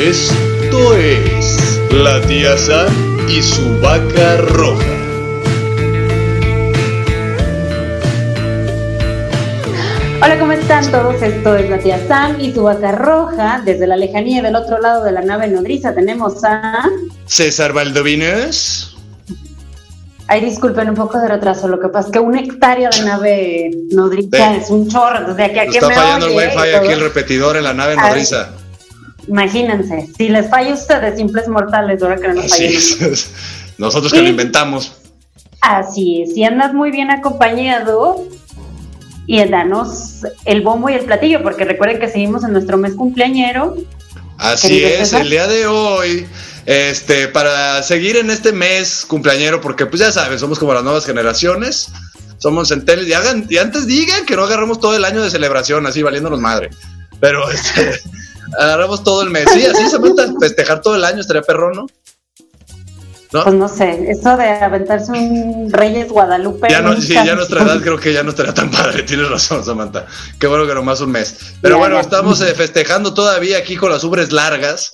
Esto es la tía Sam y su vaca roja. Hola, ¿cómo están todos? Esto es la tía Sam y su vaca roja. Desde la lejanía del otro lado de la nave nodriza tenemos a... César Valdovinos. Ay, disculpen un poco de retraso. Lo que pasa es que una hectárea de nave nodriza es un chorro. Desde aquí a que Está me fallando el wifi aquí el repetidor en la nave Ay. Imagínense, si les falla a ustedes, simples mortales, ahora que no nos es. Nosotros que lo inventamos. Así es, si andas muy bien acompañado y danos el bombo y el platillo, porque recuerden que seguimos en nuestro mes cumpleañero. Así es, César. el día de hoy, este, para seguir en este mes cumpleañero, porque pues ya sabes, somos como las nuevas generaciones, somos centennials, y, hagan, y antes digan que no agarramos todo el año de celebración, así valiéndonos madre, pero este, agarramos todo el mes, sí, así se festejar todo el año, estaría perrón, ¿no? ¿No? Pues no sé, eso de aventarse un Reyes Guadalupe. Ya, no, sí, ya nuestra edad creo que ya no estaría tan padre, tienes razón, Samantha. Qué bueno que nomás un mes. Pero Ya, bueno, ya. estamos eh, festejando todavía aquí con las ubres largas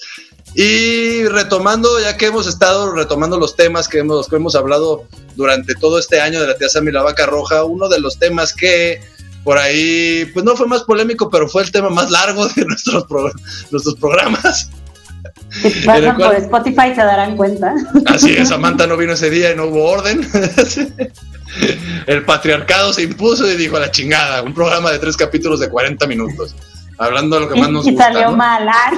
y retomando, ya que hemos estado retomando los temas que hemos, que hemos hablado durante todo este año de la tía Sam y la vaca roja, uno de los temas que por ahí, pues no fue más polémico, pero fue el tema más largo de nuestros, pro- nuestros programas. Si pasan cual- por Spotify se darán cuenta. Así es, Samantha no vino ese día y no hubo orden. El patriarcado se impuso y dijo a la chingada, un programa de tres capítulos de 40 minutos, hablando de lo que más nos y gusta. salió ¿no? mal. ah,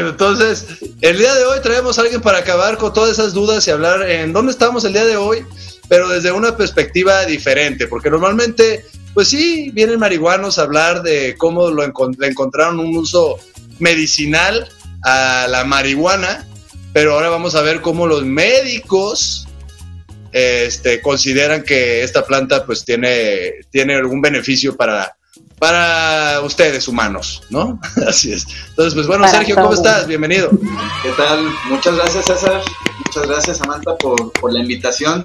Entonces, el día de hoy traemos a alguien para acabar con todas esas dudas y hablar en dónde estamos el día de hoy, pero desde una perspectiva diferente, porque normalmente, pues sí, vienen marihuanos a hablar de cómo lo encon- le encontraron un uso medicinal a la marihuana, pero ahora vamos a ver cómo los médicos este, consideran que esta planta pues tiene, tiene algún beneficio para, para ustedes humanos, ¿no? Así es. Entonces, pues bueno, Para Sergio, ¿cómo todos. estás? Bienvenido. ¿Qué tal? Muchas gracias, César. Muchas gracias, Samantha, por, por la invitación.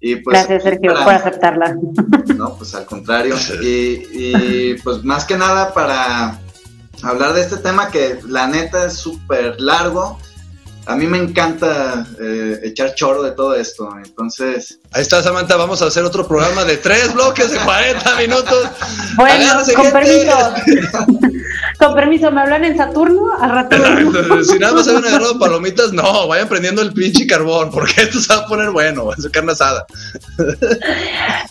Y pues, Gracias, Sergio, para- por aceptarla. No, pues al contrario. Y, y, pues más que nada para hablar de este tema que la neta es súper largo. A mí me encanta eh, echar choro de todo esto. Entonces, Ahí está, Samantha. Vamos a hacer otro programa de tres bloques de 40 minutos. Bueno, con gente. permiso. con permiso, ¿me hablan en Saturno? Al rato si nada más habían agarrado palomitas, no, vayan prendiendo el pinche carbón, porque esto se va a poner bueno, va a ser carne asada.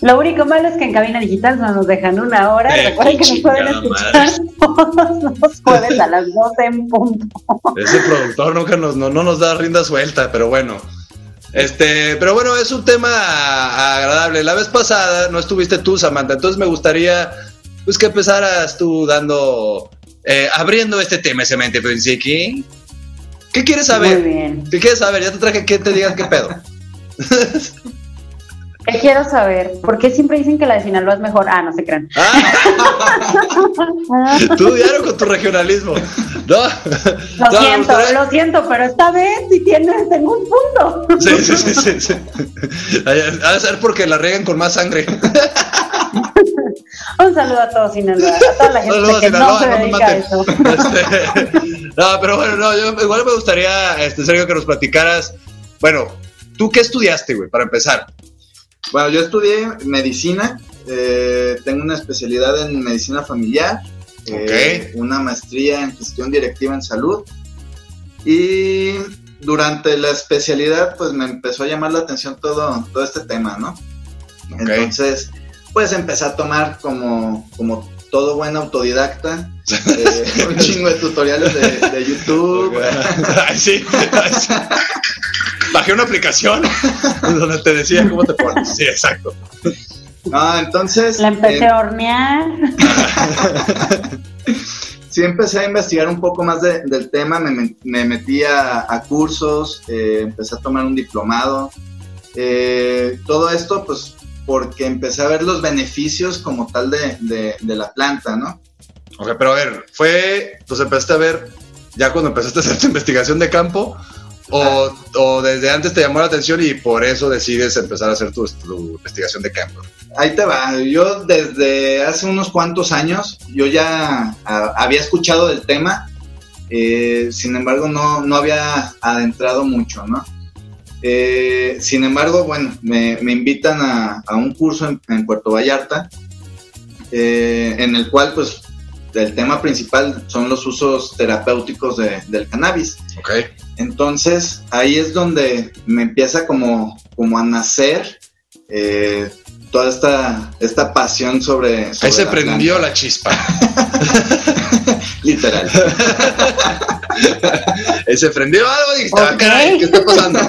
Lo único malo es que en cabina digital no nos dejan una hora. Eh, Recuerden que nos pueden escuchar todos los jueves a las 12 en punto. Ese productor nunca nos, no, no nos da rienda suelta, pero bueno. Este, pero bueno, es un tema agradable. La vez pasada no estuviste tú, Samantha, entonces me gustaría pues que empezaras tú dando, eh, abriendo este tema, ese mente Princiki. ¿Qué quieres Muy saber? bien. ¿Qué quieres saber? Ya te traje que te digan qué pedo. ¿Qué quiero saber? ¿Por qué siempre dicen que la de Sinaloa es mejor? Ah, no se crean. Ah, tú diario con tu regionalismo. No, Lo no, siento, lo siento, pero esta vez sí tienes, tengo un punto. Sí, sí, sí, sí, sí. De ser porque la riegan con más sangre. Un saludo a todos Sinaloa, a toda la gente Saludos, que Sinaloa, no se no me dedica a maten. eso. Este, no, pero bueno, no, yo igual me gustaría, este, Sergio, que nos platicaras. Bueno, ¿tú qué estudiaste, güey, para empezar? bueno, yo estudié medicina. eh, tengo una especialidad en medicina familiar. eh, una maestría en gestión directiva en salud. Y durante la especialidad, pues me empezó a llamar la atención todo, todo este tema, ¿no? Entonces, pues empecé a tomar como, como todo buen autodidacta, eh, un chingo de tutoriales de, de YouTube. Ay, sí, ay, sí. Bajé una aplicación donde te decía cómo te pones. Sí, exacto. No, entonces, La empecé eh, a hornear. sí empecé a investigar un poco más de- del tema, me, me- me metí a, a cursos, eh, empecé a tomar un diplomado. Eh, todo esto, pues, porque empecé a ver los beneficios como tal de, de- de la planta, ¿no? Ok, pero a ver, fue, pues empezaste a ver, ya cuando empezaste a hacer tu investigación de campo, o, o desde antes te llamó la atención y por eso decides empezar a hacer tu, tu investigación de campo. Ahí te va. Yo desde hace unos cuantos años, yo ya había escuchado del tema, eh, sin embargo no, no había adentrado mucho, ¿no? Eh, sin embargo, bueno, me, invitan a, un curso en, Puerto Vallarta, eh, en el cual pues el tema principal son los usos terapéuticos del cannabis. Okay. Entonces ahí es donde me empieza como, como a nacer eh, toda esta, esta pasión sobre... Ahí se prendió la chispa. Literal. Ahí se prendió algo y ah, ¿qué está pasando?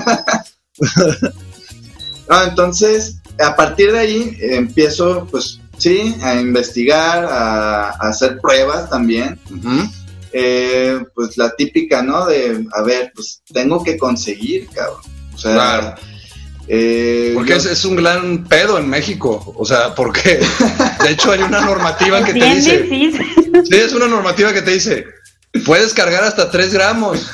entonces, a partir de ahí empiezo, pues, sí, a investigar, a, hacer pruebas también. Eh, pues la típica, ¿no? De, a ver, pues tengo que conseguir, cabrón. O sea, eh, porque es, un gran pedo en México, o sea, porque de hecho hay una normativa que te dice, sí, es una normativa que te dice, puedes cargar hasta 3 gramos,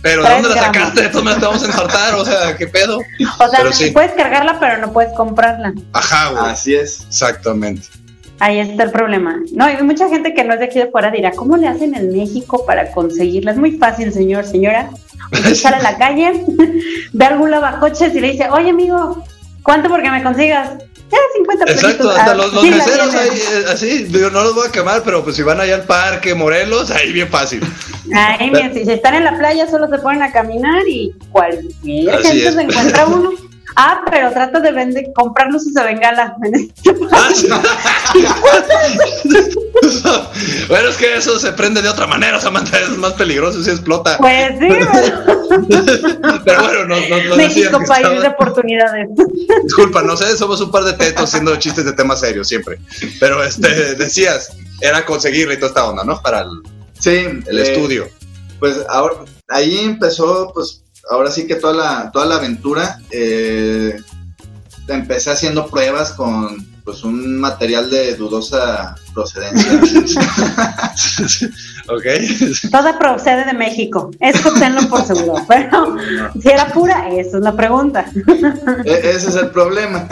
pero ¿de dónde la sacaste? Entonces me la vamos a ensartar, o sea, ¿qué pedo? O sea, puedes cargarla, pero no puedes comprarla. Ajá, güey. Así es. Exactamente. Ahí está el problema. No, hay mucha gente que no es de aquí de fuera dirá, ¿cómo le hacen en México para conseguirla? Es muy fácil, señor, señora. Usted sale a la calle, ve algún lavacoches y le dice, oye, amigo, ¿cuánto porque me consigas? Ya, 50 pesos. Exacto, hasta ah, los, los meseros ahí, eh, así, digo, no los voy a quemar, pero pues si van allá al parque, Morelos, ahí bien fácil. Ahí, bien, si están en la playa, solo se ponen a caminar y cualquier gente se encuentra uno. Ah, pero trata de vender, comprar luces de bengala. Bueno, es que eso se prende de otra manera, Samantha, es más peligroso si explota. Pues sí, pero, bueno, no, no, no México, país de oportunidades. Disculpa, no sé, somos un par de tetos haciendo chistes de temas serios siempre. Pero este, decías, era conseguirle y toda esta onda, ¿no? Para el, sí, el estudio. Pues ahora, ahí empezó, pues, ahora sí que toda la, toda la aventura, eh, empecé haciendo pruebas con pues un material de dudosa procedencia. ok. Toda procede de México. Esto tenlo por seguro. Pero si era pura, esa es la pregunta. E, ese es el problema.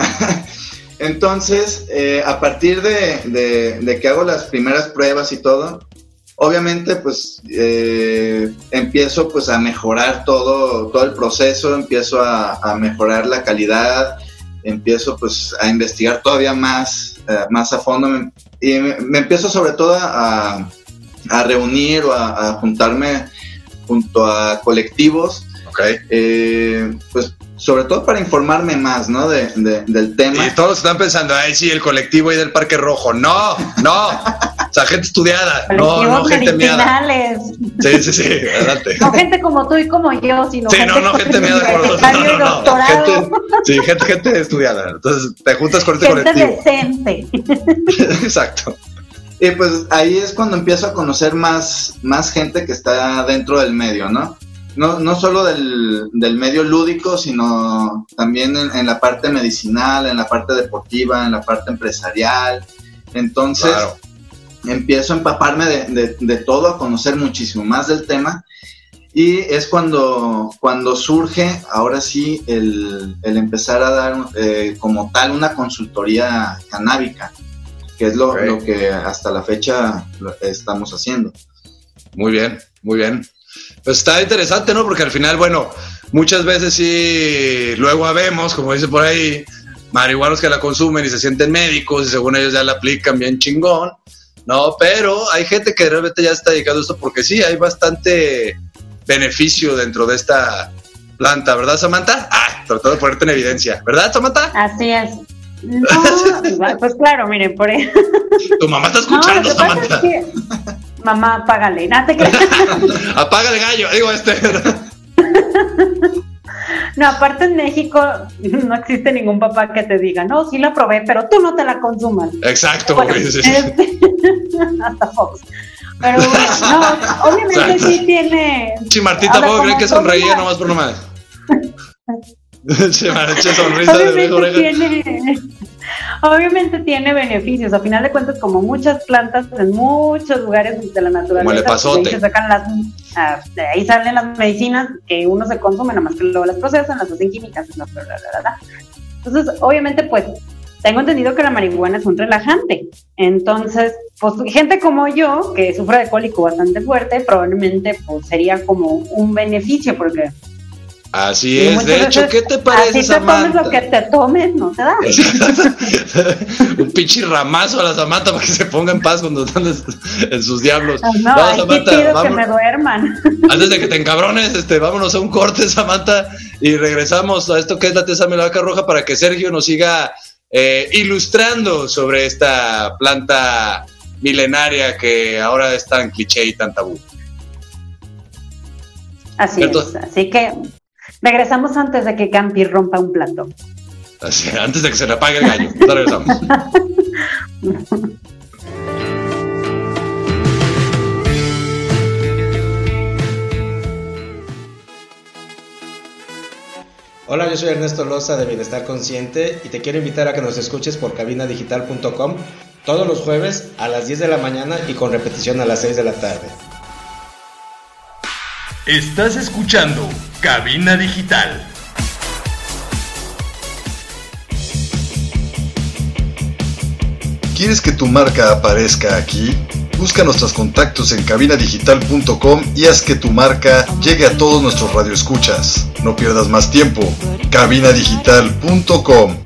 Entonces, eh, a partir de, de, que hago las primeras pruebas y todo, obviamente pues eh, empiezo pues a mejorar todo, todo el proceso, empiezo a, mejorar la calidad, empiezo pues a investigar todavía más, eh, más a fondo y me, empiezo sobre todo a, reunir o a, juntarme junto a colectivos. Eh, pues sobre todo para informarme más, ¿no? De, del tema. Y todos están pensando, ay, sí, el colectivo ahí del Parque Rojo. No, no. o sea, gente estudiada. No, no, gente miada. Sí, sí, sí, adelante. No gente como tú y como yo, sino sí, no, no, gente miada. No, no, no, gente, sí, gente, gente estudiada. Entonces, te juntas con este gente colectivo. decente. Exacto. Y pues ahí es cuando empiezo a conocer más, más gente que está dentro del medio, ¿no? No, no solo del, medio lúdico, sino también en, la parte medicinal, en la parte deportiva, en la parte empresarial. Entonces, empiezo a empaparme de, todo, a conocer muchísimo más del tema. Y es cuando, cuando surge, ahora sí, el, empezar a dar eh, como tal una consultoría canábica, que es lo, lo que hasta la fecha estamos haciendo. Muy bien, muy bien. Pues está interesante, ¿no? Porque al final, bueno, muchas veces sí, luego vemos, como dice por ahí, marihuanos que la consumen y se sienten médicos y según ellos ya la aplican bien chingón, ¿no? Pero hay gente que realmente ya está dedicado a esto porque sí, hay bastante beneficio dentro de esta planta, ¿verdad, Samantha? Ah, trató de ponerte en evidencia, ¿verdad, Samantha? Así es. No, pues claro, miren, por ahí. Tu mamá está escuchando, Samantha mamá, apágale. No te Apaga el gallo, digo este. No, aparte en México no existe ningún papá que te diga, no, sí la probé, pero tú no te la consumas. Exacto, este, hasta Fox. Pero no, obviamente sí tiene. Sí, Martita, ¿puedo creer que sonreía nomás por nomás? Se me sonrisa de tiene, Obviamente tiene beneficios, a final de cuentas como muchas plantas en muchos lugares de la naturaleza, como ahí, sacan las, ah, de ahí salen las medicinas que uno se consume, nada más que luego las procesan, las hacen químicas, Entonces, obviamente, pues, tengo entendido que la marihuana es un relajante, entonces pues gente como yo, que sufre de cólico bastante fuerte, probablemente pues sería como un beneficio porque Así es, de hecho, ¿qué te parece, así te tomes lo que te tomes, no te da. un pinche ramazo a la Samantha para que se ponga en paz cuando están en sus diablos. No, no Samantha, que me duerman. Antes de que te encabrones, este, vámonos a un corte, Samantha, y regresamos a esto que es la tesa melaca roja para que Sergio nos siga eh, ilustrando sobre esta planta milenaria que ahora es tan cliché y tan tabú. Así es, así que regresamos antes de que Campi rompa un plato. Así, antes de que se le apague el gallo. regresamos. Hola, yo soy Ernesto Loza de Bienestar Consciente y te quiero invitar a que nos escuches por cabinadigital.com todos los jueves a las 10 de la mañana y con repetición a las 6 de la tarde. Estás escuchando Cabina Digital. ¿Quieres que tu marca aparezca aquí? Busca nuestros contactos en cabinadigital.com y haz que tu marca llegue a todos nuestros radioescuchas. No pierdas más tiempo. cabinadigital.com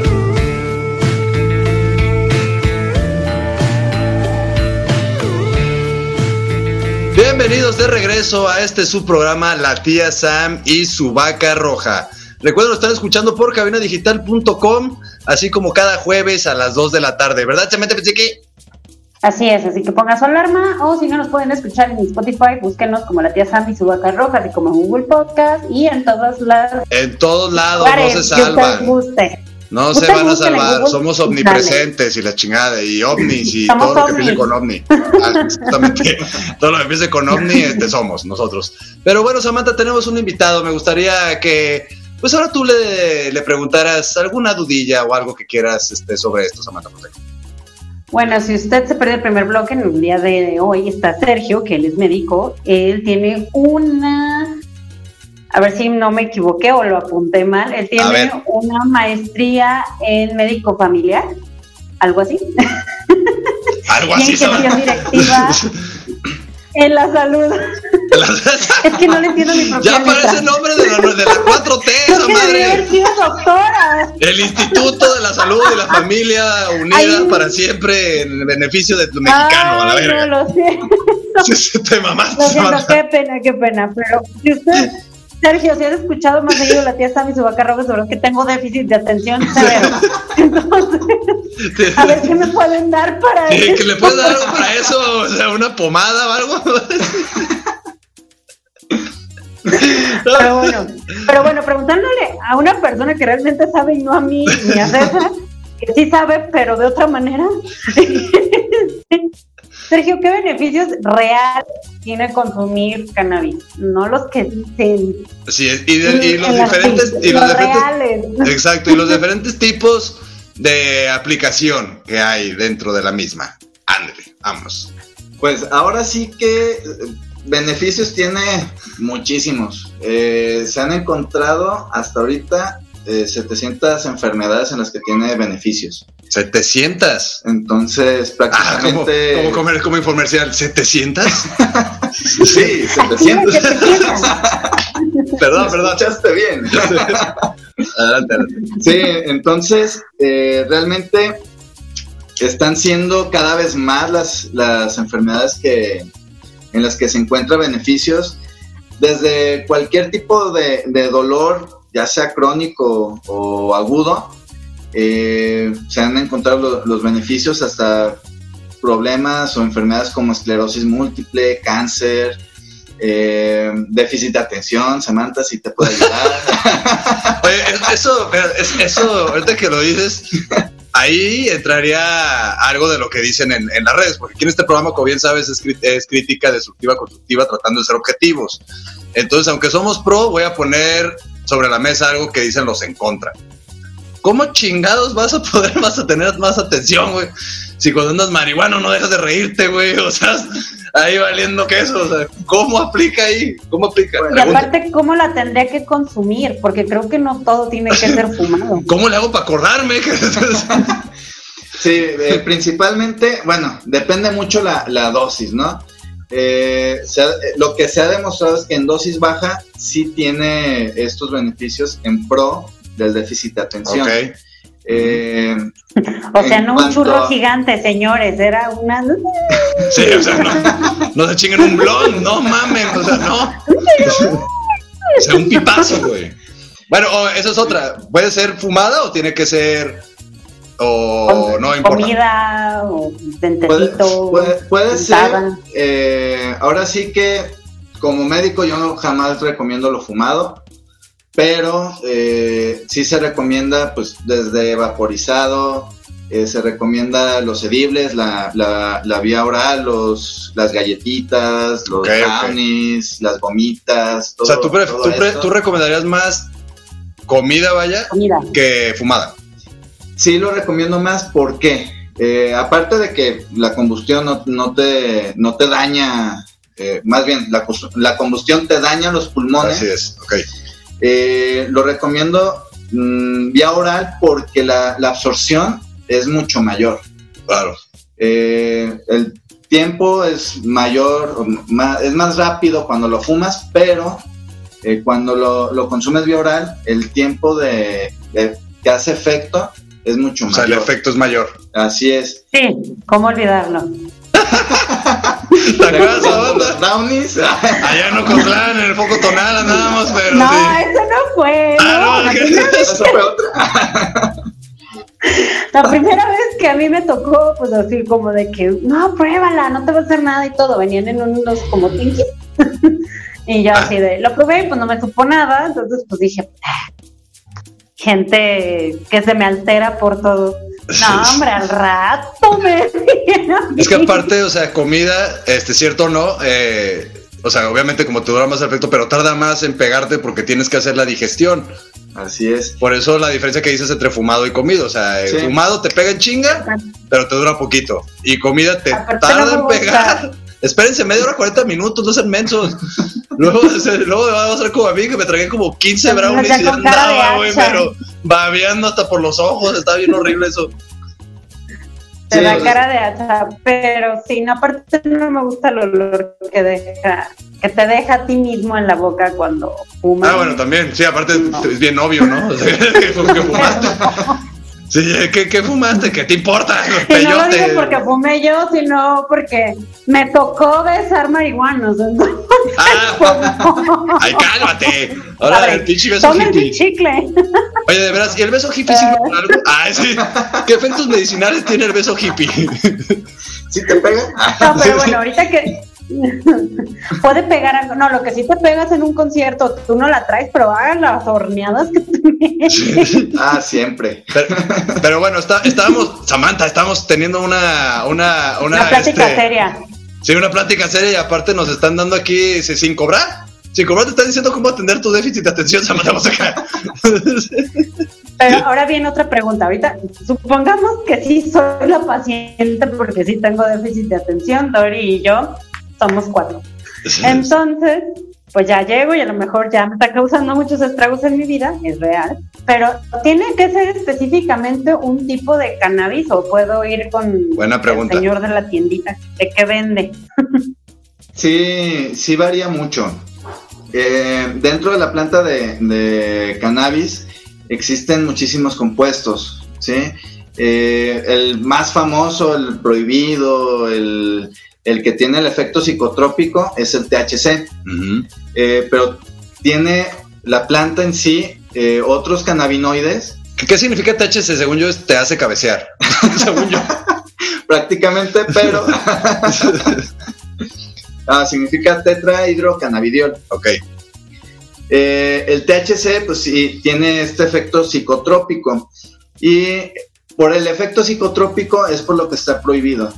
Bienvenidos de regreso a este su programa La tía Sam y su vaca roja. Recuerden, lo están escuchando por cabinadigital.com, así como cada jueves a las 2 de la tarde, ¿verdad, Chamete que Así es, así que pongan su alarma o si no nos pueden escuchar en Spotify, búsquenos como la tía Sam y su vaca roja, así como en Google Podcast y en todos lados. En todos lados, no se salvan. No se van a salvar, somos omnipresentes y la chingada, y ovnis y todo lo que empiece con ovni. Ah, exactamente. todo lo que empiece con ovni, este somos nosotros. Pero bueno, Samantha, tenemos un invitado. Me gustaría que, pues ahora tú le, le preguntaras alguna dudilla o algo que quieras este, sobre esto, Samantha. Bueno, si usted se perdió el primer bloque, en el día de hoy está Sergio, que él es médico. Él tiene una a ver si no me equivoqué o lo apunté mal, él tiene una maestría en médico familiar, algo así. Algo así. en directiva en la salud. es que no le entiendo mi propia Ya aparece el nombre de la, de la 4T, esa madre. doctora. El Instituto de la Salud y la Familia Unida para siempre en beneficio del mexicano, a la verga. No lo sé. Te mamaste. Qué pena, qué pena, pero si usted Sergio, si has escuchado más seguido la tía Sammy su vaca roja, sobre que tengo déficit de atención severo. Entonces, a ver qué me pueden dar para eso. ¿Que le pueden dar algo para eso? O sea, una pomada o algo. Pero bueno, pero bueno, preguntándole a una persona que realmente sabe y no a mí ni a César, que sí sabe, pero de otra manera. Sergio, ¿qué beneficios reales tiene consumir cannabis? No los que dicen. Sí, y, los diferentes. Y los, diferentes exacto, y los diferentes tipos de aplicación que hay dentro de la misma. Ándale, vamos. Pues ahora sí que eh, beneficios tiene muchísimos. Eh, se han encontrado hasta ahorita 700 eh, enfermedades en las que tiene beneficios. 700. Entonces, prácticamente. Ah, ¿cómo, comer como infomercial? ¿700? sí, 700. perdón, perdón. Escuchaste bien. adelante, adelante. Sí, entonces, eh, realmente están siendo cada vez más las, las enfermedades que, en las que se encuentran beneficios. Desde cualquier tipo de, de dolor ya sea crónico o agudo, eh, se han encontrado los beneficios hasta problemas o enfermedades como esclerosis múltiple, cáncer, eh, déficit de atención, Samantha, si te puede ayudar. Oye, eso, eso, ahorita que lo dices, ahí entraría algo de lo que dicen en, las redes, porque aquí en este programa, como bien sabes, es, crítica destructiva, constructiva, tratando de ser objetivos. Entonces, aunque somos pro, voy a poner sobre la mesa algo que dicen los en contra. ¿Cómo chingados vas a poder, vas a tener más atención, güey? Si cuando andas marihuano no dejas de reírte, güey. O sea, ahí valiendo queso. O sea, ¿cómo aplica ahí? ¿Cómo aplica? Y aparte, ¿cómo la tendría que consumir? Porque creo que no todo tiene que ser fumado. ¿Cómo le hago para acordarme? sí, eh, principalmente, bueno, depende mucho la, dosis, ¿no? Eh, lo que se ha demostrado es que en dosis baja sí tiene estos beneficios en pro del déficit de atención. Eh, o sea, no un churro gigante, señores, era una. Sí, o sea, no, no se chinguen un blon, no mamen, o sea, no. O sea, un pipazo, güey. Bueno, eso es otra. ¿Puede ser fumada o tiene que ser o no importa? Comida o dentecito. Puede, puede, ser. Eh, ahora sí que, como médico, yo jamás recomiendo lo fumado pero eh, sí se recomienda pues desde vaporizado, eh, se recomienda los edibles, la, la, vía oral, los, las galletitas, los brownies, las gomitas. Todo, o sea, ¿tú, tú, recomendarías más comida, vaya, que fumada. Sí, lo recomiendo más porque, eh, aparte de que la combustión no, no, te, no te daña, eh, más bien, la, la combustión te daña los pulmones. Así es, ok eh, lo recomiendo mm, vía oral porque la, absorción es mucho mayor. Claro. Eh, el tiempo es mayor, es más rápido cuando lo fumas, pero eh, cuando lo, consumes vía oral, el tiempo de, que hace efecto es mucho mayor. O sea, el efecto es mayor. Así es. Sí, ¿cómo olvidarlo? ¿Te acuerdas banda? Downies. Allá en Ocotlán, en el foco tonal andábamos, pero. No, eso no fue. Ah, no, eso fue otra. La primera vez que a mí me tocó, pues así como de que, no, pruébala, no te va a hacer nada y todo. Venían en unos como tinky. y yo así de, lo probé y pues no me supo nada. Entonces, pues dije, ah, gente que se me altera por todo. No, hombre, al rato me. Es que aparte, o sea, comida, este, cierto o no, eh, o sea, obviamente como te dura más el efecto, pero tarda más en pegarte porque tienes que hacer la digestión. Así es. Por eso la diferencia que dices entre fumado y comido. O sea, fumado te pega en chinga, pero te dura poquito. Y comida te tarda en pegar. Espérense, media hora, 40 minutos, no sean mensos. luego, luego vamos a ser como a mí, que me tragué como 15 brownies y andaba, güey, pero babeando hasta por los ojos. Está bien horrible eso. Te da cara de hacha, pero sí, no, aparte no me gusta el olor que deja, que te deja a ti mismo en la boca cuando fumas. Ah, bueno, también, sí, aparte es bien obvio, ¿no? O sea, que fumaste. Sí, ¿qué, ¿qué, fumaste? ¿Qué te importa? No lo digo porque fumé yo, sino porque me tocó besar marihuanos. ah, ay, cálmate. Ahora el pinche beso hippie. chicle. Oye, de veras, ¿y el beso hippie sirve para algo? Ah, sí. ¿Qué efectos medicinales tiene el beso hippie? ¿Sí te pega? No, pero bueno, ahorita que Puede pegar algo. No, lo que sí te pegas en un concierto, tú no la traes, pero hagan las horneadas que te Ah, siempre. Pero, bueno, está, estábamos, Samantha, estamos teniendo una, una, una, plática este, seria. Sí, una plática seria y aparte nos están dando aquí sin cobrar. Sin cobrar te están diciendo cómo atender tu déficit de atención, Samantha, vamos acá. Pero ahora viene otra pregunta. Ahorita, supongamos que sí soy la paciente porque sí tengo déficit de atención, Dori y yo somos cuatro. Entonces, pues ya llego y a lo mejor ya me está causando muchos estragos en mi vida, es real, pero tiene que ser específicamente un tipo de cannabis o puedo ir con Buena pregunta. el señor de la tiendita de qué vende. sí, sí varía mucho. Eh, dentro de la planta de, cannabis existen muchísimos compuestos, ¿sí? Eh, el más famoso, el prohibido, el el que tiene el efecto psicotrópico es el THC, eh, pero tiene la planta en sí eh, otros cannabinoides. ¿Qué, significa THC? Según yo, te hace cabecear. Según yo. Prácticamente, pero. ah, significa tetrahidrocannabidiol. Ok. Eh, el THC, pues sí, tiene este efecto psicotrópico. Y por el efecto psicotrópico es por lo que está prohibido.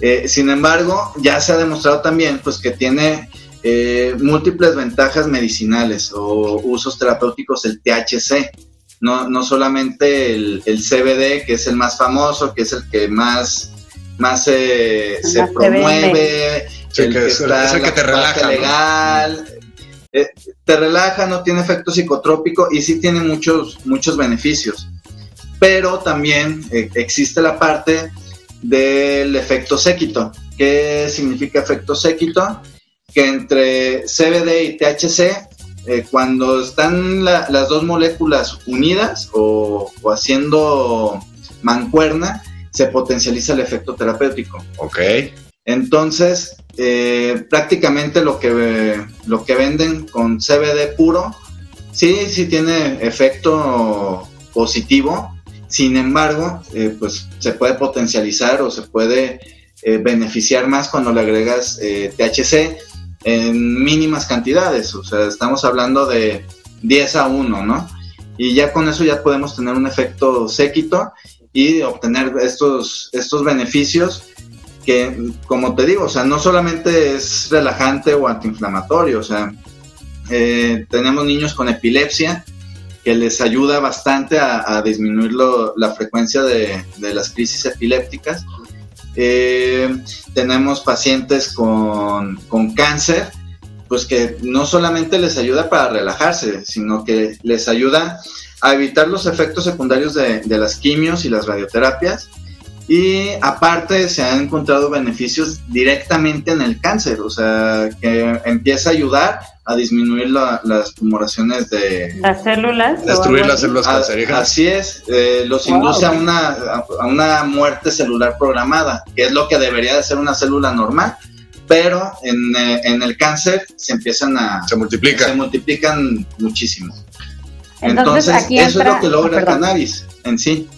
Eh, sin embargo, ya se ha demostrado también pues, que tiene eh, múltiples ventajas medicinales o usos terapéuticos el THC. No, no solamente el, CBD, que es el más famoso, que es el que más, más se promueve, el que, está el que te relaja. Legal, eh, te relaja, no tiene efecto psicotrópico y sí tiene muchos, muchos beneficios. Pero también existe la parte del efecto séquito. ¿Qué significa efecto séquito? Que entre CBD y THC, eh, cuando están las dos moléculas unidas o, haciendo mancuerna, se potencializa el efecto terapéutico. Ok. Entonces, eh, prácticamente lo que, lo que venden con CBD puro, sí, sí tiene efecto positivo, sin embargo, eh, pues se puede potencializar o se puede eh, beneficiar más cuando le agregas eh, THC en mínimas cantidades. O sea, estamos hablando de 10 a 1, ¿no? Y ya con eso ya podemos tener un efecto séquito y obtener estos, estos beneficios que, como te digo, o sea, no solamente es relajante o antiinflamatorio, o sea, tenemos niños con epilepsia que les ayuda bastante a, disminuir la frecuencia de, las crisis epilépticas. Eh, tenemos pacientes con, cáncer, pues que no solamente les ayuda para relajarse, sino que les ayuda a evitar los efectos secundarios de, de las quimios y las radioterapias. Y aparte se han encontrado beneficios directamente en el cáncer, o sea, que empieza a ayudar a disminuir las tumoraciones de las células. Destruir las células cancerígenas. Así es, eh, los induce a una, a una muerte celular programada, que es lo que debería de ser una célula normal, pero en, eh, en el cáncer se empiezan a... Se multiplican. Se multiplican muchísimo. Entonces, eso es lo que logra el cannabis en sí.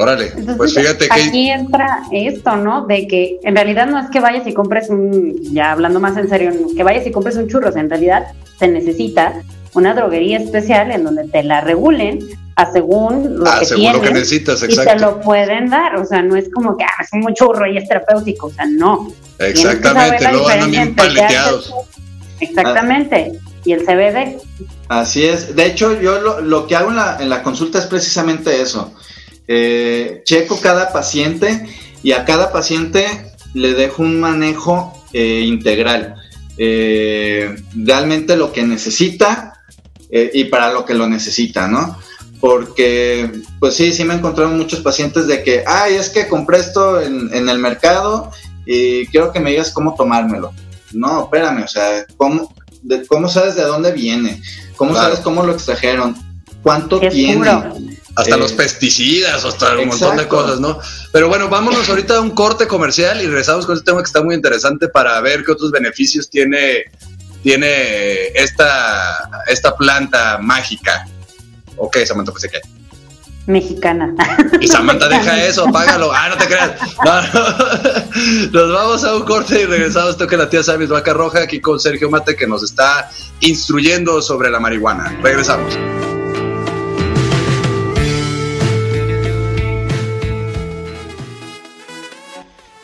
Órale, pues fíjate que... Aquí entra esto, ¿no? De que en realidad no es que vayas y compres un, ya hablando más en serio, que vayas y compres un churros, en realidad se necesita una droguería especial en donde te la regulen a según lo, ah, que, según lo que necesitas, exacto. Y te lo pueden dar, o sea, no es como que, ah, es un churro y es terapéutico, o sea, no. Exactamente, luego andan bien paleteados. Exactamente, y el CBD. Así es, de hecho yo lo, lo que hago en la, en la consulta es precisamente eso eh, checo cada paciente y a cada paciente le dejo un manejo eh, integral. Eh, realmente lo que necesita y para lo que lo necesita, ¿no? Porque, pues sí, sí me encontraron muchos pacientes de que, ay, es que compré esto en, el mercado y quiero que me digas cómo tomármelo. No, espérame, o sea, ¿cómo, cómo sabes de dónde viene? ¿Cómo sabes cómo lo extrajeron? ¿Cuánto tiene? Hasta los eh, pesticidas, hasta un montón de cosas, ¿no? Pero bueno, vámonos ahorita a un corte comercial y regresamos con este tema que está muy interesante para ver qué otros beneficios tiene, tiene esta, esta planta mágica. Ok, Samantha, pues qué. Mexicana. Y Samantha, deja eso, apágalo. Ah, no te creas. Nos vamos a un corte y regresamos. Toque la tía Sabis Vaca Roja aquí con Sergio Mate que nos está instruyendo sobre la marihuana. Regresamos.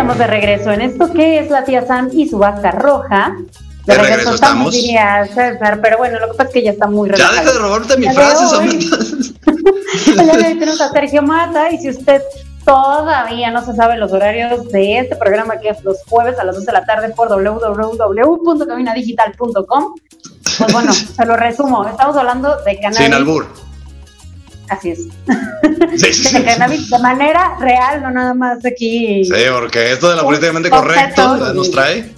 Estamos de regreso en esto que es la tía Sam y su vaca roja. De, regreso, estamos. Diría César, pero bueno, lo que pasa es que ya está muy relajado. Ya deja de robarte mi frase, Samantha. tenemos a Sergio Mata y si usted todavía no se sabe los horarios de este programa que es los jueves a las 12 de la tarde por www.caminadigital.com, pues bueno, se lo resumo. Estamos hablando de cannabis. Sin albur. Así es. de cannabis de manera real, no nada más aquí. Sí, porque esto de la políticamente correcto nos trae.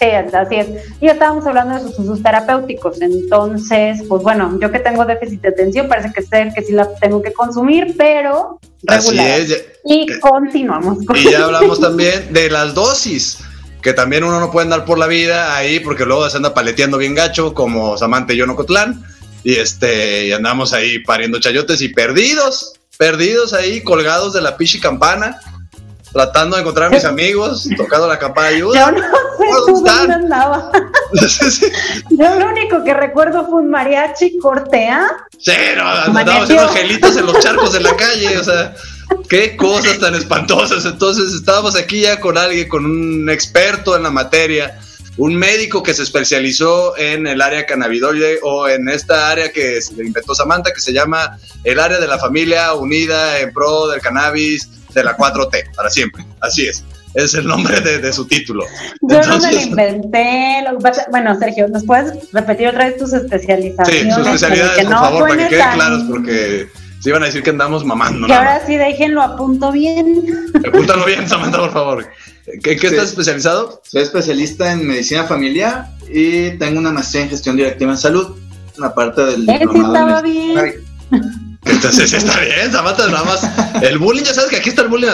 Sí, así es. Y estábamos hablando de sus usos terapéuticos. Entonces, pues bueno, yo que tengo déficit de atención, parece que ser que sí la tengo que consumir, pero regular. Así es. Y continuamos. Con y ya hablamos también de las dosis que también uno no puede andar por la vida ahí porque luego se anda paleteando bien gacho como Samante y yo Cotlán y este, y andamos ahí pariendo chayotes y perdidos, perdidos ahí, colgados de la pichi campana, tratando de encontrar a mis amigos, tocando la campana de ayuda. Yo no sé dónde andaba. Yo lo único que recuerdo fue un mariachi cortea. Sí, no, andábamos haciendo angelitos en los charcos de la calle, o sea, qué cosas tan espantosas. Entonces estábamos aquí ya con alguien, con un experto en la materia un médico que se especializó en el área cannabidoide o en esta área que se inventó Samantha, que se llama el área de la familia unida en pro del cannabis de la 4T, para siempre. Así es. Es el nombre de, su título. Yo no me lo inventé. bueno, Sergio, ¿nos puedes repetir otra vez tus especializaciones? Sí, sus especialidades, por favor, para que queden claros, porque se iban a decir que andamos mamando. Y ahora sí, déjenlo, apunto bien. Apúntalo bien, Samantha, por favor. ¿En qué, estás especializado? Soy especialista en medicina familiar y tengo una maestría en gestión directiva en salud, una parte del ¿Eh, estaba bien. Entonces está bien, Samantha, nada más. El bullying, ya sabes que aquí está el bullying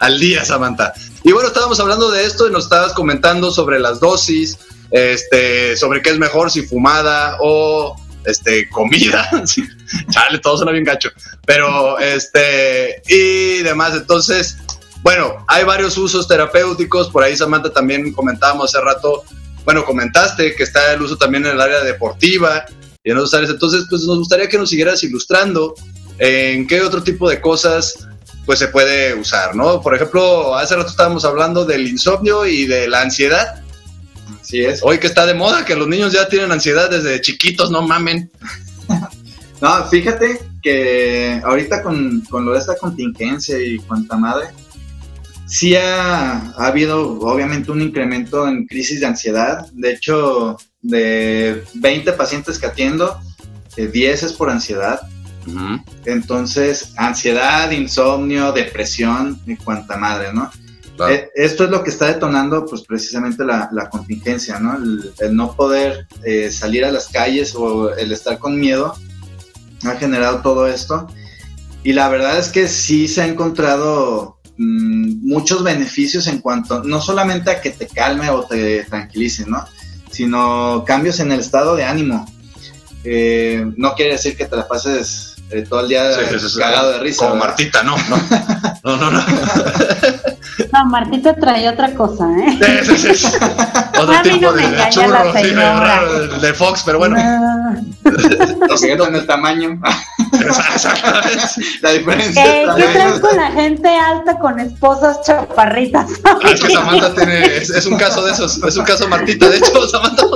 al, día, Samantha. Y bueno, estábamos hablando de esto y nos estabas comentando sobre las dosis, este, sobre qué es mejor, si fumada o este, comida. Chale, todo suena bien gacho. Pero, este, y demás. Entonces, bueno, hay varios usos terapéuticos, por ahí Samantha también comentábamos hace rato, bueno, comentaste que está el uso también en el área deportiva y en otros áreas, entonces pues nos gustaría que nos siguieras ilustrando en qué otro tipo de cosas pues se puede usar, ¿no? Por ejemplo, hace rato estábamos hablando del insomnio y de la ansiedad. Así es. Hoy que está de moda, que los niños ya tienen ansiedad desde chiquitos, no mamen. no, fíjate que ahorita con, con lo de esta contingencia y cuanta madre, sí ha, habido obviamente un incremento en crisis de ansiedad. De hecho, de 20 pacientes que atiendo, 10 eh, es por ansiedad. Entonces, ansiedad, insomnio, depresión y cuanta madre, ¿no? Eh, esto es lo que está detonando, pues precisamente la, contingencia, ¿no? El, no poder eh, salir a las calles o el estar con miedo ha generado todo esto. Y la verdad es que sí se ha encontrado Mm, muchos beneficios en cuanto, no solamente a que te calme o te tranquilice, ¿no? Sino cambios en el estado de ánimo. Eh, no quiere decir que te la pases eh, todo el día cagado de risa. Como Martita, no, no. No, no, no. No, Martita trae otra cosa, ¿eh? Sí, sí, sí. Otro tipo de, churro, sí, de, Fox, pero bueno. No. sé en el tamaño. la diferencia. Eh, ¿Qué traes con la gente alta con esposas chaparritas? Ah, es que Samantha tiene, es, un caso de esos, es un caso Martita, de hecho, Samantha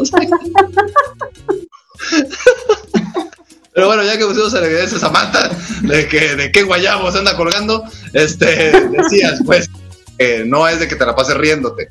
Pero bueno, ya que pusimos la evidencia Samantha de que de qué guayabo se anda colgando, este decías, pues, no es de que te la pases riéndote.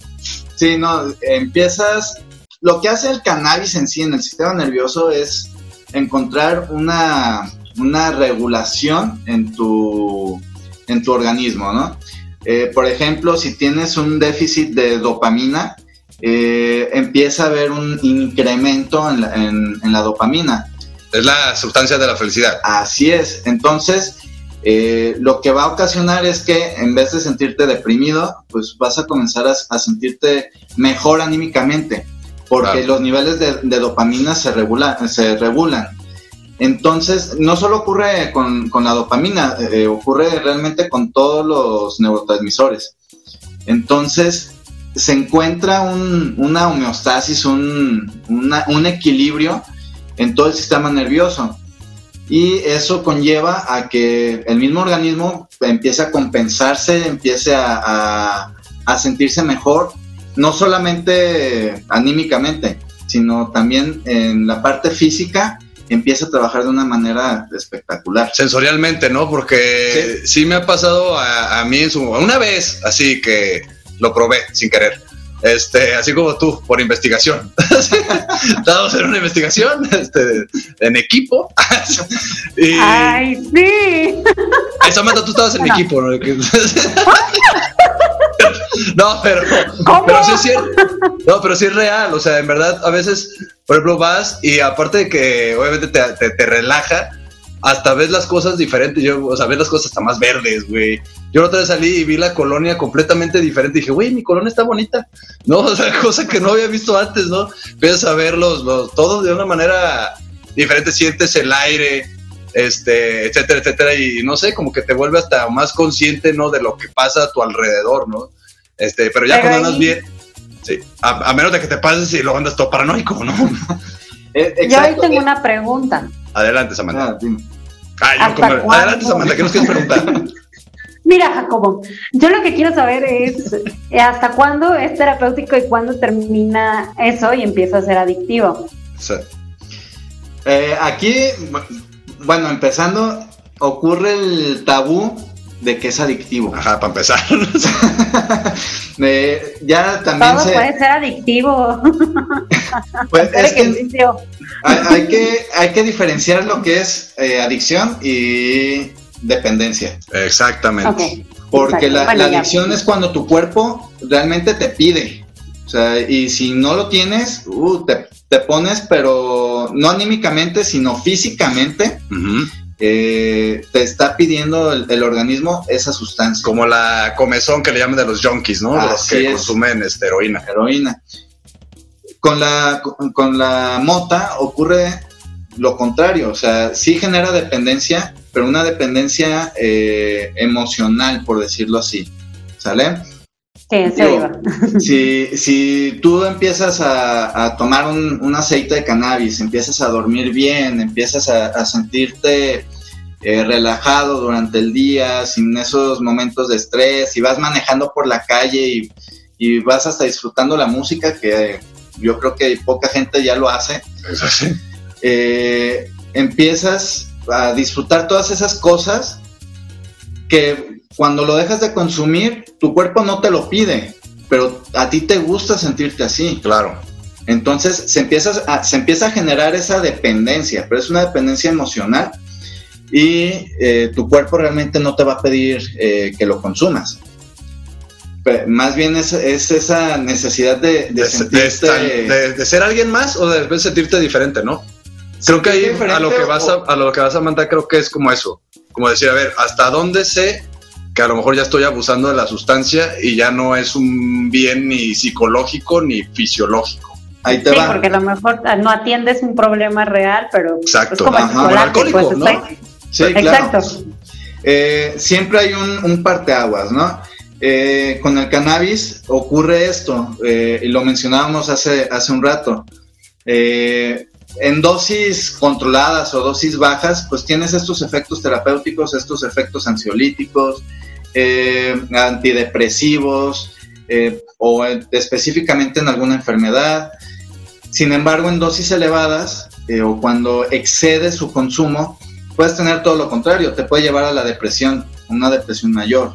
Sí, no, empiezas. Lo que hace el cannabis en sí en el sistema nervioso es encontrar una, una regulación en tu, en tu organismo, ¿no? Eh, por ejemplo, si tienes un déficit de dopamina, eh, empieza a haber un incremento en la, dopamina. Es la sustancia de la felicidad. Así es. Entonces, eh, lo que va a ocasionar es que en vez de sentirte deprimido, pues vas a comenzar a, sentirte mejor anímicamente, porque los niveles de, dopamina se, se regulan. Entonces, no solo ocurre con, la dopamina, eh, ocurre realmente con todos los neurotransmisores. Entonces, se encuentra una homeostasis, un, un equilibrio en todo el sistema nervioso. y eso conlleva a que el mismo organismo empiece a compensarse, empiece a, a sentirse mejor, no solamente anímicamente, sino también en la parte física empieza a trabajar de una manera espectacular. Sensorialmente, ¿no? Porque sí, me ha pasado a, a mí en su una vez, así que lo probé sin querer este, así como tú, por investigación. Estábamos en una investigación este, en equipo. ¡Ay, sí! Samantha, tú estabas en mi equipo, ¿no? no, pero, pero sí es cierto. No, pero sí es real. O sea, en verdad, a veces, por ejemplo, vas y aparte de que obviamente te, te relaja, hasta ves las cosas diferentes. Yo, o sea, ves las cosas hasta más verdes, güey. Yo la otra vez salí y vi la colonia completamente diferente. Y dije, güey, mi colonia está bonita, ¿no? O sea, cosa que no había visto antes, ¿no? Empiezas a verlos, los, todos de una manera diferente. Sientes el aire, este, etcétera, etcétera. Y no sé, como que te vuelve hasta más consciente, ¿no? De lo que pasa a tu alrededor, ¿no? Este, pero ya cuando andas bien, sí, a, menos de que te pases y luego andas todo paranoico, ¿no? Eh, Yo ahí tengo una pregunta. Adelante, Samantha. Ah, Adelante, Samantha, ¿qué nos quieres preguntar? Mira, Jacobo, yo lo que quiero saber es eh, hasta cuándo es terapéutico y cuándo termina eso y empieza a ser adictivo. Sí. Eh, aquí, bueno, empezando, ocurre el tabú de que es adictivo. Ajá, para empezar. ya también Todo puede ser adictivo. pues es que hay, que hay que diferenciar lo que es eh, adicción y dependencia. Exactamente. Porque la, adicción es cuando tu cuerpo realmente te pide. O sea, y si no lo tienes, uh, te, te, pones, pero no anímicamente, sino físicamente. Eh, te está pidiendo el, organismo esa sustancia. Como la comezón que le llaman de los junkies, ¿no? los que consumen este, heroína. Heroína. Con la, con la mota ocurre lo contrario, o sea, sí genera dependencia, pero una dependencia eh, emocional, por decirlo así. ¿Sale? Sí, si, tú empiezas a, tomar un, aceite de cannabis, empiezas a dormir bien, empiezas a, sentirte eh, relajado durante el día, sin esos momentos de estrés, y vas manejando por la calle y, vas hasta disfrutando la música, que yo creo que poca gente ya lo hace. Eh, empiezas a disfrutar todas esas cosas que cuando lo dejas de consumir, tu cuerpo no te lo pide, pero a ti te gusta sentirte así. Claro. Entonces se empieza a, se empieza a generar esa dependencia, pero es una dependencia emocional y eh, tu cuerpo realmente no te va a pedir eh, que lo consumas. más bien es, esa necesidad de, de, de, ser alguien más o de sentirte diferente, ¿no? Creo que ahí a lo que vas a, a lo que vas a mandar creo que es como eso, como decir, a ver, hasta dónde sé que a lo mejor ya estoy abusando de la sustancia y ya no es un bien ni psicológico ni fisiológico. Ahí te sí, porque a lo mejor no atiendes un problema real, pero Exacto. es como el alcohólico, pues, ¿no? Sí, Exacto. Eh, siempre hay un, un parteaguas, ¿no? Eh, con el cannabis ocurre esto, eh, y lo mencionábamos hace, hace un rato. En dosis controladas o dosis bajas, pues tienes estos efectos terapéuticos, estos efectos ansiolíticos, antidepresivos o específicamente en alguna enfermedad. Sin embargo, en dosis elevadas o cuando excede su consumo, puedes tener todo lo contrario, te puede llevar a la depresión, una depresión mayor,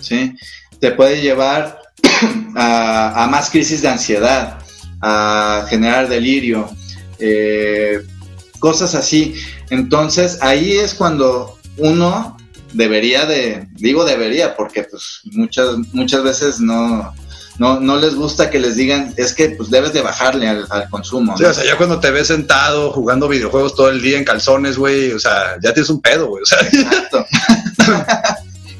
¿sí? Te puede llevar a más crisis de ansiedad, a generar delirio, eh, cosas así. Entonces ahí es cuando uno debería de, digo debería, porque pues muchas, muchas veces no, no, no les gusta que les digan, es que pues debes de bajarle al, consumo. Sí, o sea, ya cuando te ves sentado jugando videojuegos todo el día en calzones, güey, o sea, ya tienes un pedo, güey. O sea, Exacto.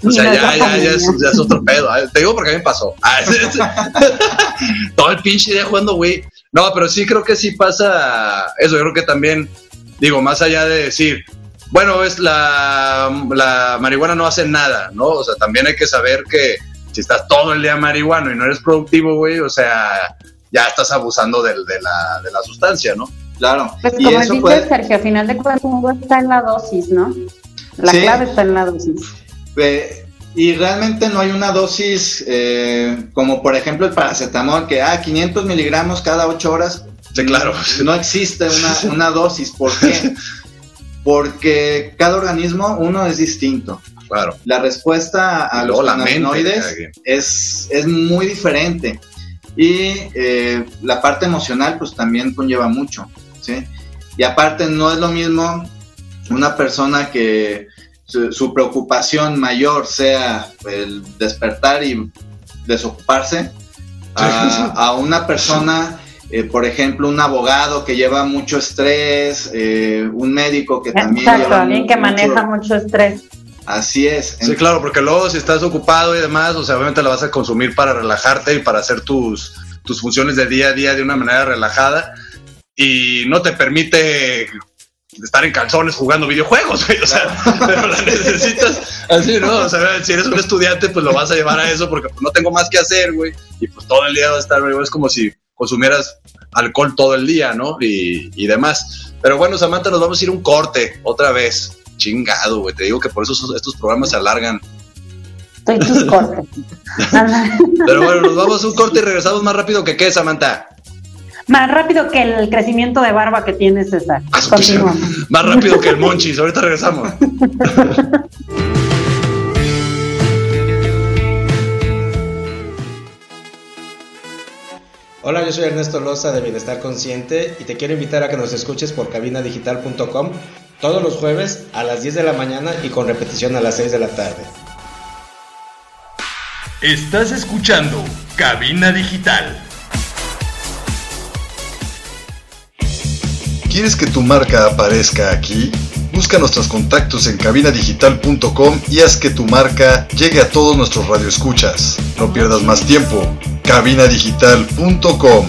o sea, ya, ya, ya, es, ya, es, otro pedo. Te digo porque a mí me pasó. todo el pinche día jugando, güey. No, pero sí creo que sí pasa eso. Yo creo que también, digo, más allá de decir, bueno, es la, la marihuana no hace nada, ¿no? O sea, también hay que saber que si estás todo el día marihuano y no eres productivo, güey, o sea, ya estás abusando de, de, la, de la sustancia, ¿no? Claro. Pues como dice Sergio, al final de cuentas está en la dosis, ¿no? La clave está en la dosis. y realmente no hay una dosis eh, como por ejemplo el paracetamol que ah 500 miligramos cada 8 horas. Sí, claro. No, existe una, una dosis. ¿Por qué? Porque cada organismo, uno es distinto. Claro. La respuesta a los cannabinoides es, es muy diferente. Y eh, la parte emocional, pues también conlleva mucho. ¿sí? Y aparte, no es lo mismo una persona que su, preocupación mayor sea el despertar y desocuparse, a, una persona eh, por ejemplo, un abogado que lleva mucho estrés, eh, un médico que también... Exacto, alguien que maneja mucho estrés. Así es. Sí, claro, porque luego si estás ocupado y demás, o sea, obviamente la vas a consumir para relajarte y para hacer tus, tus funciones de día a día de una manera relajada y no te permite estar en calzones jugando videojuegos, güey, o sea, pero la necesitas así, ¿no? O sea, si eres un estudiante, pues lo vas a llevar a eso porque pues, no tengo más que hacer, güey, y pues todo el día va a estar, güey, es como si consumieras alcohol todo el día, ¿no? Y, y demás. Pero bueno, Samantha, nos vamos a ir un corte otra vez. Chingado, güey. Te digo que por eso estos programas se alargan. Estoy tus cortes. Pero bueno, nos vamos a un corte y regresamos más rápido que qué, Samantha. Más rápido que el crecimiento de barba que tiene César. Ah, más rápido que el monchis. Ahorita regresamos. Hola, yo soy Ernesto Loza de Bienestar Consciente y te quiero invitar a que nos escuches por cabinadigital.com todos los jueves a las 10 de la mañana y con repetición a las 6 de la tarde. Estás escuchando Cabina Digital. ¿Quieres que tu marca aparezca aquí? Busca nuestros contactos en cabinadigital.com y haz que tu marca llegue a todos nuestros radioescuchas. No pierdas más tiempo. cabinadigital.com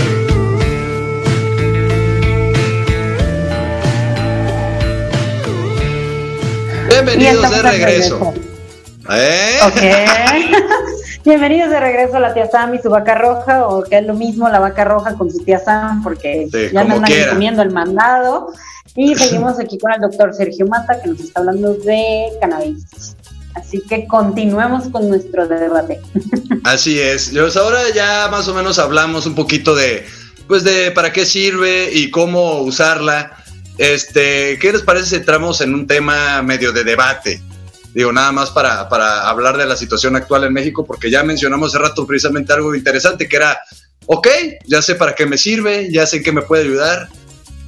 Bienvenidos de regreso. ¿Eh? Bienvenidos de regreso a la tía Sam y su vaca roja, o que es lo mismo la vaca roja con su tía Sam, porque ya me andan comiendo el mandado. Y seguimos aquí con el doctor Sergio Mata, que nos está hablando de cannabis. Así que continuemos con nuestro debate. Así es. Pues ahora ya más o menos hablamos un poquito de, pues de para qué sirve y cómo usarla. Este, ¿qué les parece si entramos en un tema medio de debate? Digo, nada más para, para hablar de la situación actual en México, porque ya mencionamos hace rato precisamente algo interesante que era, ok, ya sé para qué me sirve, ya sé qué me puede ayudar,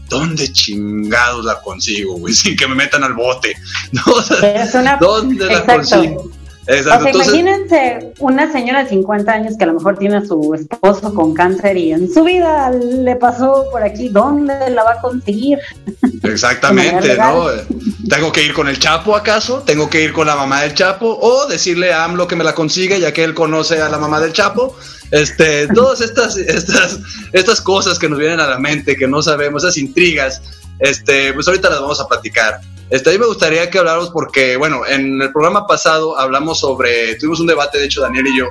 ¿dónde chingados la consigo, güey? Sin que me metan al bote. ¿Dónde la consigo? Exacto. O sea, imagínense una señora de 50 años que a lo mejor tiene a su esposo con cáncer y en su vida le pasó por aquí, ¿dónde la va a conseguir? Exactamente, ¿no? ¿Tengo que ir con el Chapo acaso? ¿Tengo que ir con la mamá del Chapo? ¿O decirle a AMLO que me la consiga ya que él conoce a la mamá del Chapo? Este, todas estas, estas, estas cosas que nos vienen a la mente, que no sabemos, esas intrigas, este, pues ahorita las vamos a platicar. Este, a mí me gustaría que habláramos porque, bueno, en el programa pasado hablamos sobre, tuvimos un debate, de hecho, Daniel y yo,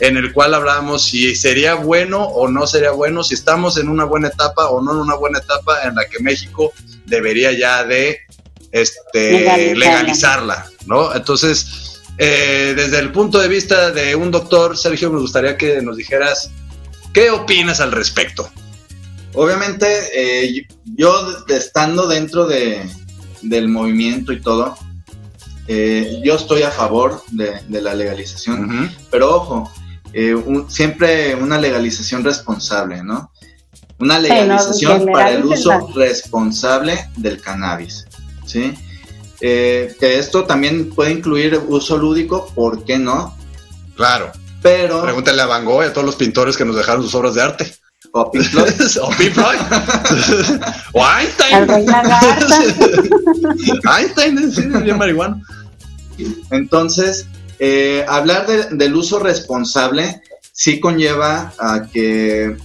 en el cual hablábamos si sería bueno o no sería bueno, si estamos en una buena etapa o no en una buena etapa en la que México debería ya de este, legalizarla, ¿no? Entonces, eh, desde el punto de vista de un doctor, Sergio, me gustaría que nos dijeras qué opinas al respecto. Obviamente, eh, yo estando dentro de, del movimiento y todo, eh, yo estoy a favor de, la legalización, pero ojo, eh, siempre una legalización responsable, ¿no? Una legalización para el uso responsable del cannabis, ¿sí? Eh, que esto también puede incluir uso lúdico, ¿por qué no? Claro. Pero. Pregúntale a Van Gogh y a todos los pintores que nos dejaron sus obras de arte. O Pink Floyd. o Pink Floyd. o Einstein. Al Rey Lagarta. Einstein, sí, bien marihuana. Entonces, eh, hablar de- del uso responsable sí conlleva a que